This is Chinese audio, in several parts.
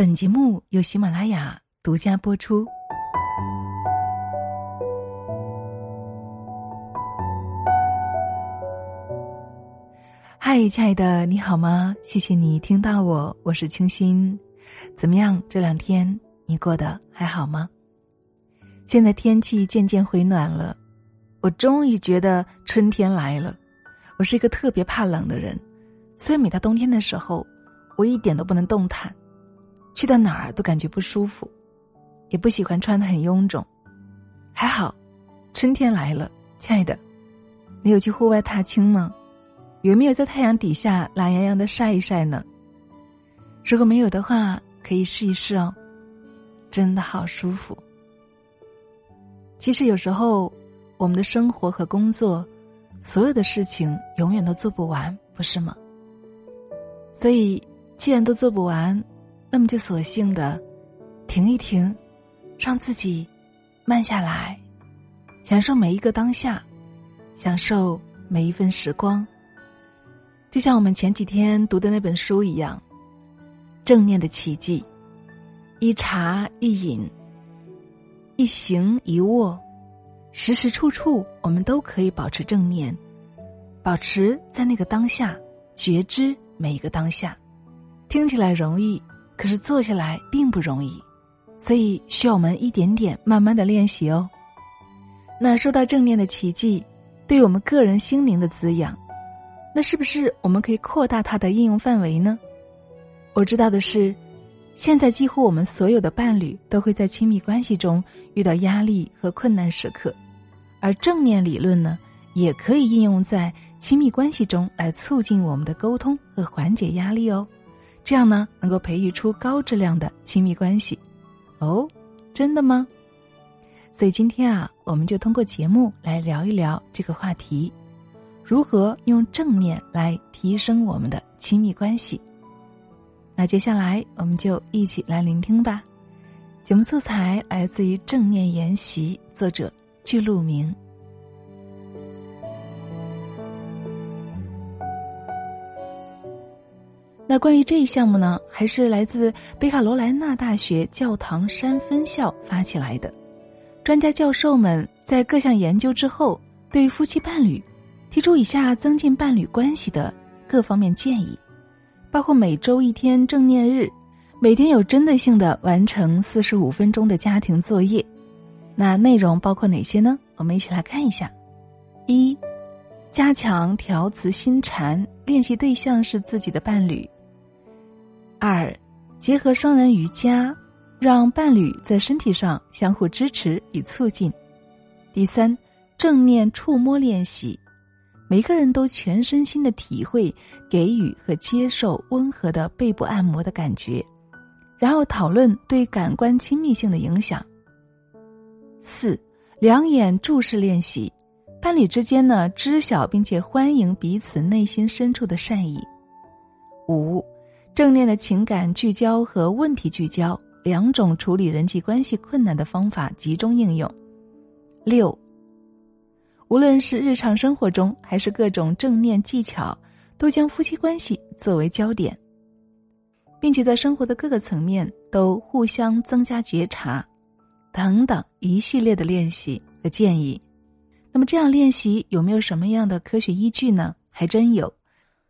本节目由喜马拉雅独家播出。嗨，亲爱的，你好吗？谢谢你听到我，我是清新。怎么样？这两天你过得还好吗？现在天气渐渐回暖了，我终于觉得春天来了。我是一个特别怕冷的人，所以每到冬天的时候，我一点都不能动弹。去到哪儿都感觉不舒服，也不喜欢穿的很臃肿。还好，春天来了，亲爱的，你有去户外踏青吗？有没有在太阳底下懒洋洋的晒一晒呢？如果没有的话，可以试一试哦，真的好舒服。其实有时候，我们的生活和工作，所有的事情永远都做不完，不是吗？所以，既然都做不完。那么就索性的停一停，让自己慢下来，享受每一个当下，享受每一份时光。就像我们前几天读的那本书一样，《正念的奇迹》，一茶一饮，一行一卧，时时处处，我们都可以保持正念，保持在那个当下，觉知每一个当下。听起来容易。可是做下来并不容易，所以需要我们一点点慢慢的练习哦。那说到正念的奇迹，对我们个人心灵的滋养，那是不是我们可以扩大它的应用范围呢？我知道的是，现在几乎我们所有的伴侣都会在亲密关系中遇到压力和困难时刻，而正念理论呢，也可以应用在亲密关系中来促进我们的沟通和缓解压力哦。这样呢，能够培育出高质量的亲密关系，哦，真的吗？所以今天啊，我们就通过节目来聊一聊这个话题：如何用正念来提升我们的亲密关系。那接下来我们就一起来聆听吧。节目素材来自于《正念研习》，作者巨鹿明。那关于这一项目呢，还是来自北卡罗来纳大学教堂山分校发起来的。专家教授们在各项研究之后，对夫妻伴侣提出以下增进伴侣关系的各方面建议，包括每周一天正念日，每天有针对性的完成四十五分钟的家庭作业。那内容包括哪些呢？我们一起来看一下：一、加强调词心禅，练习对象是自己的伴侣。二，结合双人瑜伽，让伴侣在身体上相互支持与促进。第三，正念触摸练习，每个人都全身心的体会给予和接受温和的背部按摩的感觉，然后讨论对感官亲密性的影响。四，两眼注视练习，伴侣之间呢知晓并且欢迎彼此内心深处的善意。五。正念的情感聚焦和问题聚焦两种处理人际关系困难的方法集中应用。六，无论是日常生活中还是各种正念技巧，都将夫妻关系作为焦点，并且在生活的各个层面都互相增加觉察，等等一系列的练习和建议。那么这样练习有没有什么样的科学依据呢？还真有。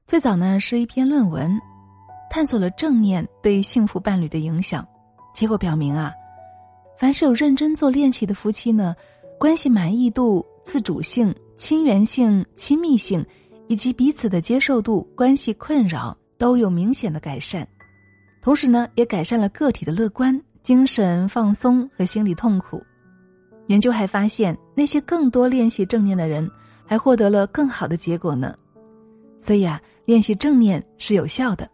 最早呢是一篇论文。探索了正念对幸福伴侣的影响，结果表明啊，凡是有认真做练习的夫妻呢，关系满意度、自主性、亲缘性、亲密性，以及彼此的接受度、关系困扰都有明显的改善。同时呢，也改善了个体的乐观、精神放松和心理痛苦。研究还发现，那些更多练习正念的人，还获得了更好的结果呢。所以啊，练习正念是有效的。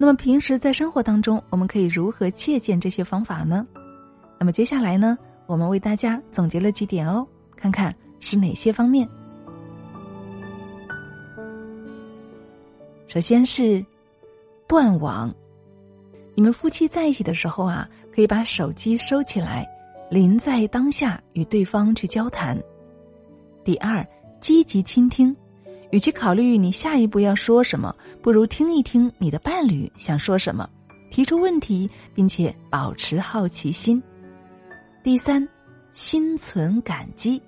那么平时在生活当中，我们可以如何借鉴这些方法呢？那么接下来呢，我们为大家总结了几点哦，看看是哪些方面。首先是断网，你们夫妻在一起的时候啊，可以把手机收起来，临在当下与对方去交谈。第二，积极倾听。与其考虑你下一步要说什么，不如听一听你的伴侣想说什么，提出问题，并且保持好奇心。第三，心存感激，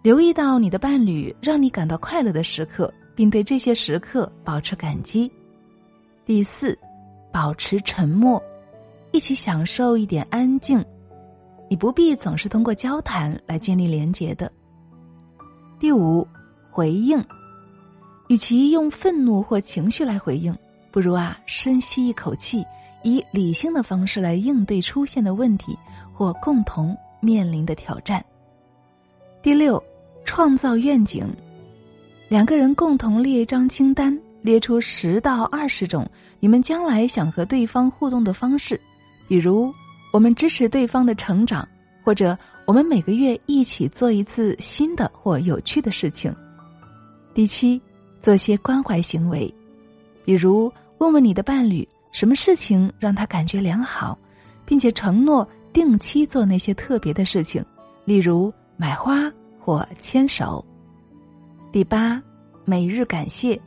留意到你的伴侣让你感到快乐的时刻，并对这些时刻保持感激。第四，保持沉默，一起享受一点安静。你不必总是通过交谈来建立连结的。第五，回应，与其用愤怒或情绪来回应，不如啊深吸一口气，以理性的方式来应对出现的问题或共同面临的挑战。第六，创造愿景，两个人共同列一张清单，列出十到二十种你们将来想和对方互动的方式，比如。我们支持对方的成长，或者我们每个月一起做一次新的或有趣的事情。第七，做些关怀行为，比如问问你的伴侣什么事情让他感觉良好，并且承诺定期做那些特别的事情，例如买花或牵手。第八，每日感谢，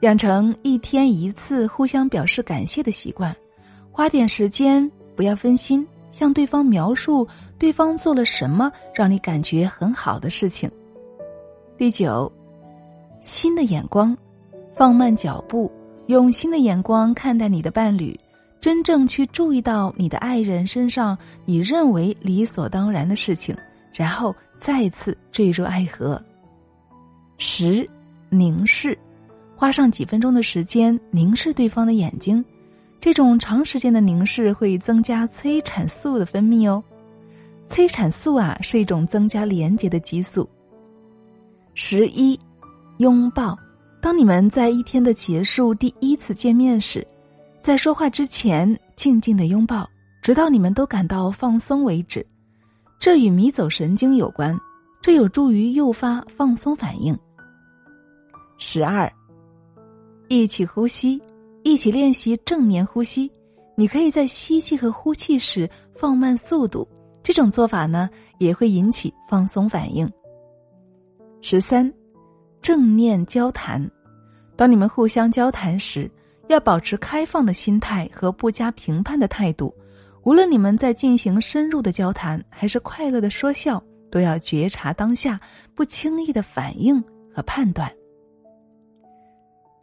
养成一天一次互相表示感谢的习惯，花点时间。不要分心，向对方描述对方做了什么让你感觉很好的事情。第九，新的眼光，放慢脚步，用新的眼光看待你的伴侣，真正去注意到你的爱人身上你认为理所当然的事情，然后再次坠入爱河。十，凝视，花上几分钟的时间凝视对方的眼睛。这种长时间的凝视会增加催产素的分泌哦，催产素啊是一种增加连结的激素。十一，拥抱。当你们在一天的结束第一次见面时，在说话之前静静的拥抱，直到你们都感到放松为止。这与迷走神经有关，这有助于诱发放松反应。十二，一起呼吸。一起练习正面呼吸，你可以在吸气和呼气时放慢速度。这种做法呢，也会引起放松反应。十三，正念交谈。当你们互相交谈时，要保持开放的心态和不加评判的态度。无论你们在进行深入的交谈，还是快乐的说笑，都要觉察当下，不轻易的反应和判断。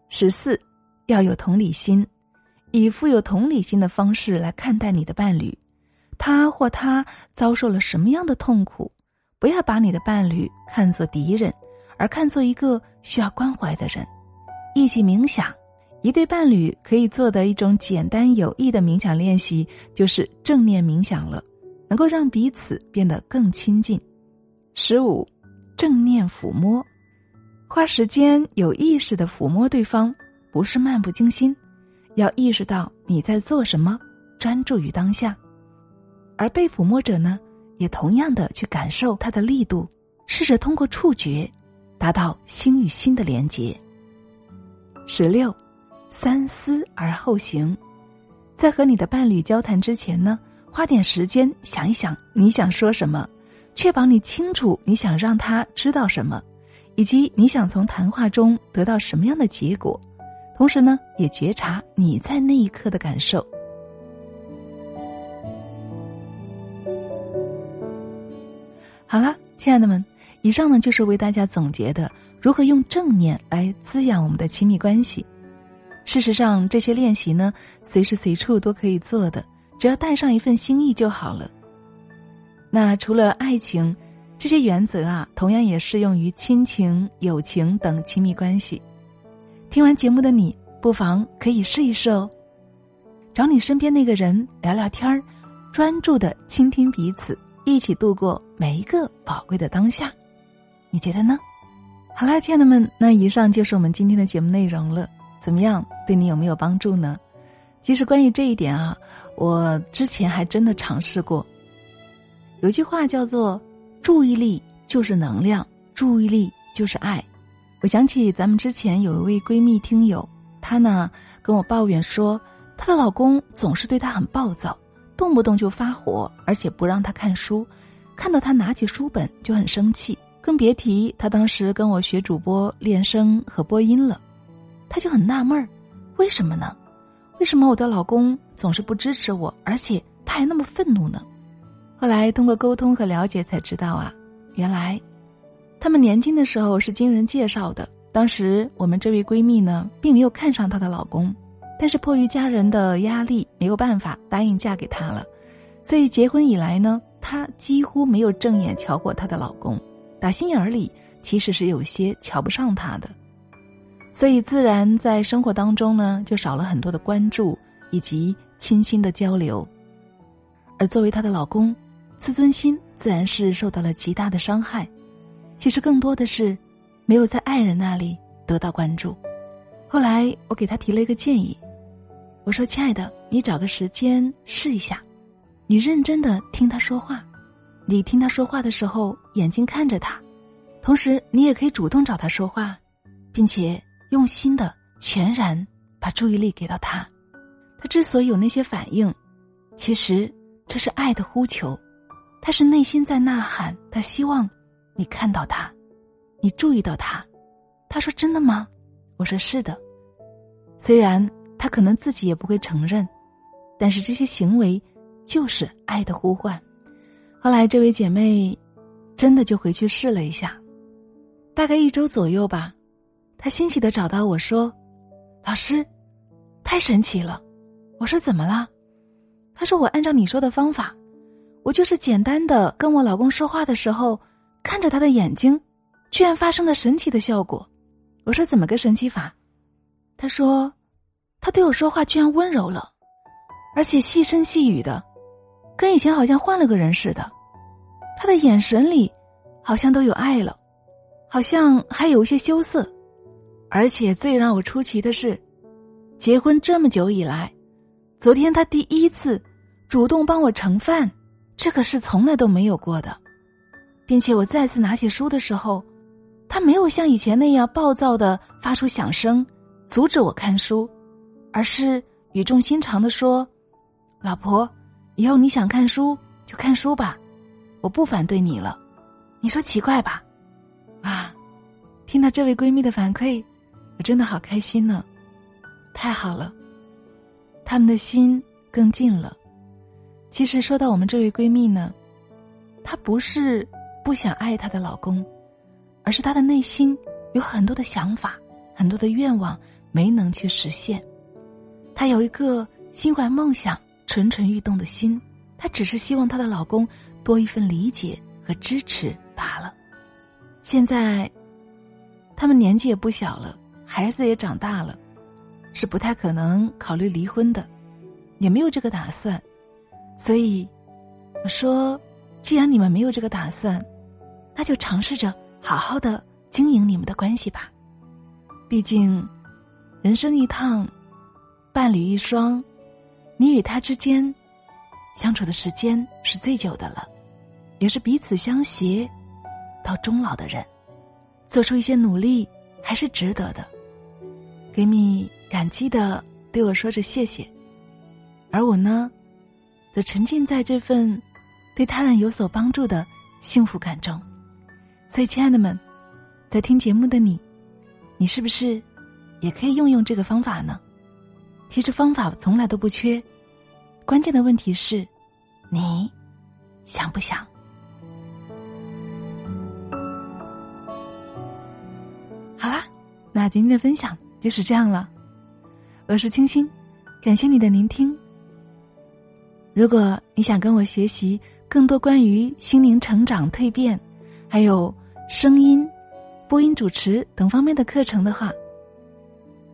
十四。要有同理心，以富有同理心的方式来看待你的伴侣，他或他遭受了什么样的痛苦？不要把你的伴侣看作敌人，而看作一个需要关怀的人。一起冥想，一对伴侣可以做的一种简单有益的冥想练习，就是正念冥想了，能够让彼此变得更亲近。十五，正念抚摸，花时间有意识的抚摸对方。不是漫不经心，要意识到你在做什么，专注于当下。而被抚摸者呢，也同样的去感受它的力度，试着通过触觉，达到心与心的连接。十六，三思而后行，在和你的伴侣交谈之前呢，花点时间想一想你想说什么，确保你清楚你想让他知道什么，以及你想从谈话中得到什么样的结果。同时呢，也觉察你在那一刻的感受。好了，亲爱的们，以上呢就是为大家总结的如何用正念来滋养我们的亲密关系。事实上，这些练习呢，随时随处都可以做的，只要带上一份心意就好了。那除了爱情，这些原则啊，同样也适用于亲情、友情等亲密关系。听完节目的你，不妨可以试一试哦。找你身边那个人聊聊天儿，专注的倾听彼此，一起度过每一个宝贵的当下。你觉得呢？好啦，亲爱的们，那以上就是我们今天的节目内容了。怎么样，对你有没有帮助呢？其实关于这一点啊，我之前还真的尝试过。有句话叫做“注意力就是能量，注意力就是爱”。我想起咱们之前有一位闺蜜听友，她呢跟我抱怨说，她的老公总是对她很暴躁，动不动就发火，而且不让她看书，看到她拿起书本就很生气，更别提她当时跟我学主播练声和播音了。她就很纳闷儿，为什么呢？为什么我的老公总是不支持我，而且他还那么愤怒呢？后来通过沟通和了解才知道啊，原来他们年轻的时候是经人介绍的。当时我们这位闺蜜呢，并没有看上她的老公，但是迫于家人的压力，没有办法答应嫁给他了。所以结婚以来呢，她几乎没有正眼瞧过她的老公，打心眼儿里其实是有些瞧不上他的。所以自然在生活当中呢，就少了很多的关注以及倾心的交流。而作为她的老公，自尊心自然是受到了极大的伤害。其实更多的是。没有在爱人那里得到关注，后来我给他提了一个建议，我说：“亲爱的，你找个时间试一下，你认真的听他说话，你听他说话的时候眼睛看着他，同时你也可以主动找他说话，并且用心的全然把注意力给到他。他之所以有那些反应，其实这是爱的呼求，他是内心在呐喊，他希望你看到他。”你注意到他，他说：“真的吗？”我说：“是的。”虽然他可能自己也不会承认，但是这些行为就是爱的呼唤。后来这位姐妹真的就回去试了一下，大概一周左右吧，她欣喜的找到我说：“老师，太神奇了！”我说：“怎么了？”她说：“我按照你说的方法，我就是简单的跟我老公说话的时候，看着他的眼睛。”居然发生了神奇的效果，我说怎么个神奇法？他说，他对我说话居然温柔了，而且细声细语的，跟以前好像换了个人似的。他的眼神里好像都有爱了，好像还有一些羞涩。而且最让我出奇的是，结婚这么久以来，昨天他第一次主动帮我盛饭，这可是从来都没有过的，并且我再次拿起书的时候。他没有像以前那样暴躁的发出响声，阻止我看书，而是语重心长的说：“老婆，以后你想看书就看书吧，我不反对你了。你说奇怪吧？”啊，听到这位闺蜜的反馈，我真的好开心呢，太好了，他们的心更近了。其实说到我们这位闺蜜呢，她不是不想爱她的老公。而是她的内心有很多的想法，很多的愿望没能去实现。她有一个心怀梦想、蠢蠢欲动的心，她只是希望她的老公多一份理解和支持罢了。现在，他们年纪也不小了，孩子也长大了，是不太可能考虑离婚的，也没有这个打算。所以，我说，既然你们没有这个打算，那就尝试着。好好的经营你们的关系吧，毕竟，人生一趟，伴侣一双，你与他之间相处的时间是最久的了，也是彼此相携到终老的人，做出一些努力还是值得的。闺蜜感激的对我说着谢谢，而我呢，则沉浸在这份对他人有所帮助的幸福感中。所以，亲爱的们，在听节目的你，你是不是也可以用用这个方法呢？其实方法从来都不缺，关键的问题是，你想不想？好啦，那今天的分享就是这样了。我是清新，感谢你的聆听。如果你想跟我学习更多关于心灵成长蜕变，还有。声音、播音主持等方面的课程的话，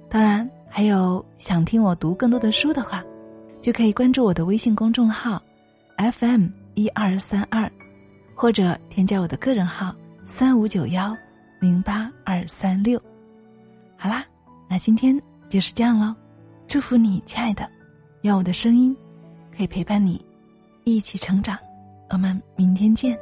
当然还有想听我读更多的书的话，就可以关注我的微信公众号 FM 一二三二，或者添加我的个人号三五九幺零八二三六。好啦，那今天就是这样喽，祝福你，亲爱的，愿我的声音可以陪伴你一起成长。我们明天见。